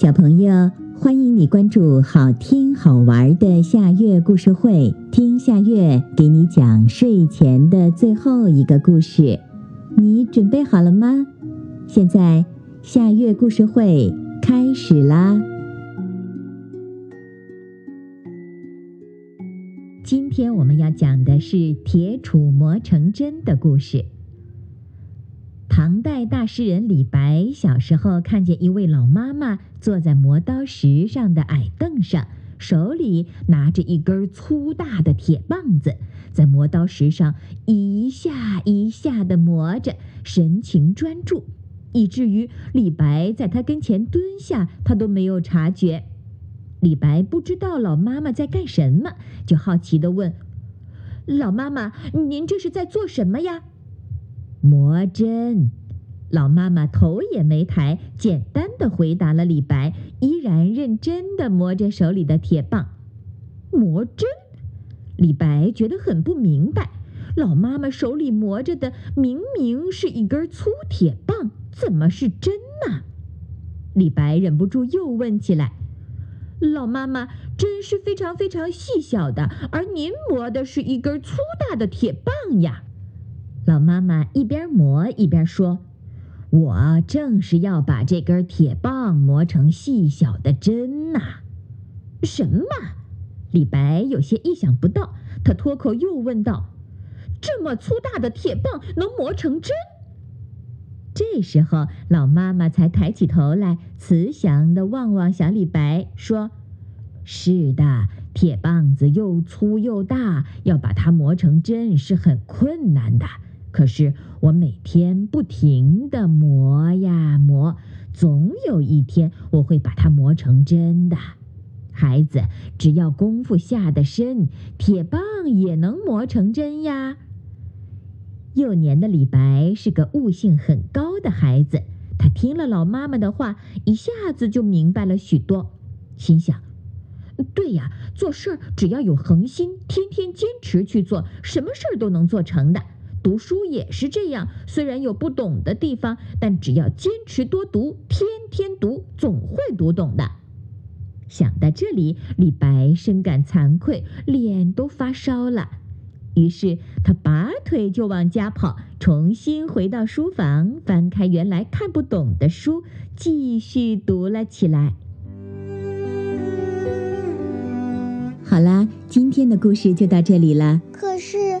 小朋友，欢迎你关注好听好玩的夏月故事会，听夏月给你讲睡前的最后一个故事。你准备好了吗？现在夏月故事会开始啦！今天我们要讲的是铁杵磨成针的故事。唐代大诗人李白小时候看见一位老妈妈坐在磨刀石上的矮凳上，手里拿着一根粗大的铁棒子，在磨刀石上一下一下地磨着，神情专注，以至于李白在他跟前蹲下，他都没有察觉。李白不知道老妈妈在干什么，就好奇地问：“老妈妈，您这是在做什么呀？”磨针，老妈妈头也没抬，简单的回答了李白，依然认真的磨着手里的铁棒。磨针，李白觉得很不明白，老妈妈手里磨着的明明是一根粗铁棒，怎么是针呢？李白忍不住又问起来：“老妈妈，针是非常非常细小的，而您磨的是一根粗大的铁棒呀？”老妈妈一边磨一边说：“我正是要把这根铁棒磨成细小的针呐。”什么？李白有些意想不到，他脱口又问道：“这么粗大的铁棒能磨成针？”这时候，老妈妈才抬起头来，慈祥地望望小李白，说：“是的，铁棒子又粗又大，要把它磨成针是很困难的。”可是我每天不停地磨呀磨，总有一天我会把它磨成针的。孩子，只要功夫下得深，铁棒也能磨成针呀。幼年的李白是个悟性很高的孩子，他听了老妈妈的话，一下子就明白了许多，心想：对呀，做事儿只要有恒心，天天坚持去做，什么事儿都能做成的。读书也是这样，虽然有不懂的地方，但只要坚持多读，天天读，总会读懂的。想到这里，李白深感惭愧，脸都发烧了。于是他拔腿就往家跑，重新回到书房，翻开原来看不懂的书，继续读了起来。好啦，今天的故事就到这里了。可是。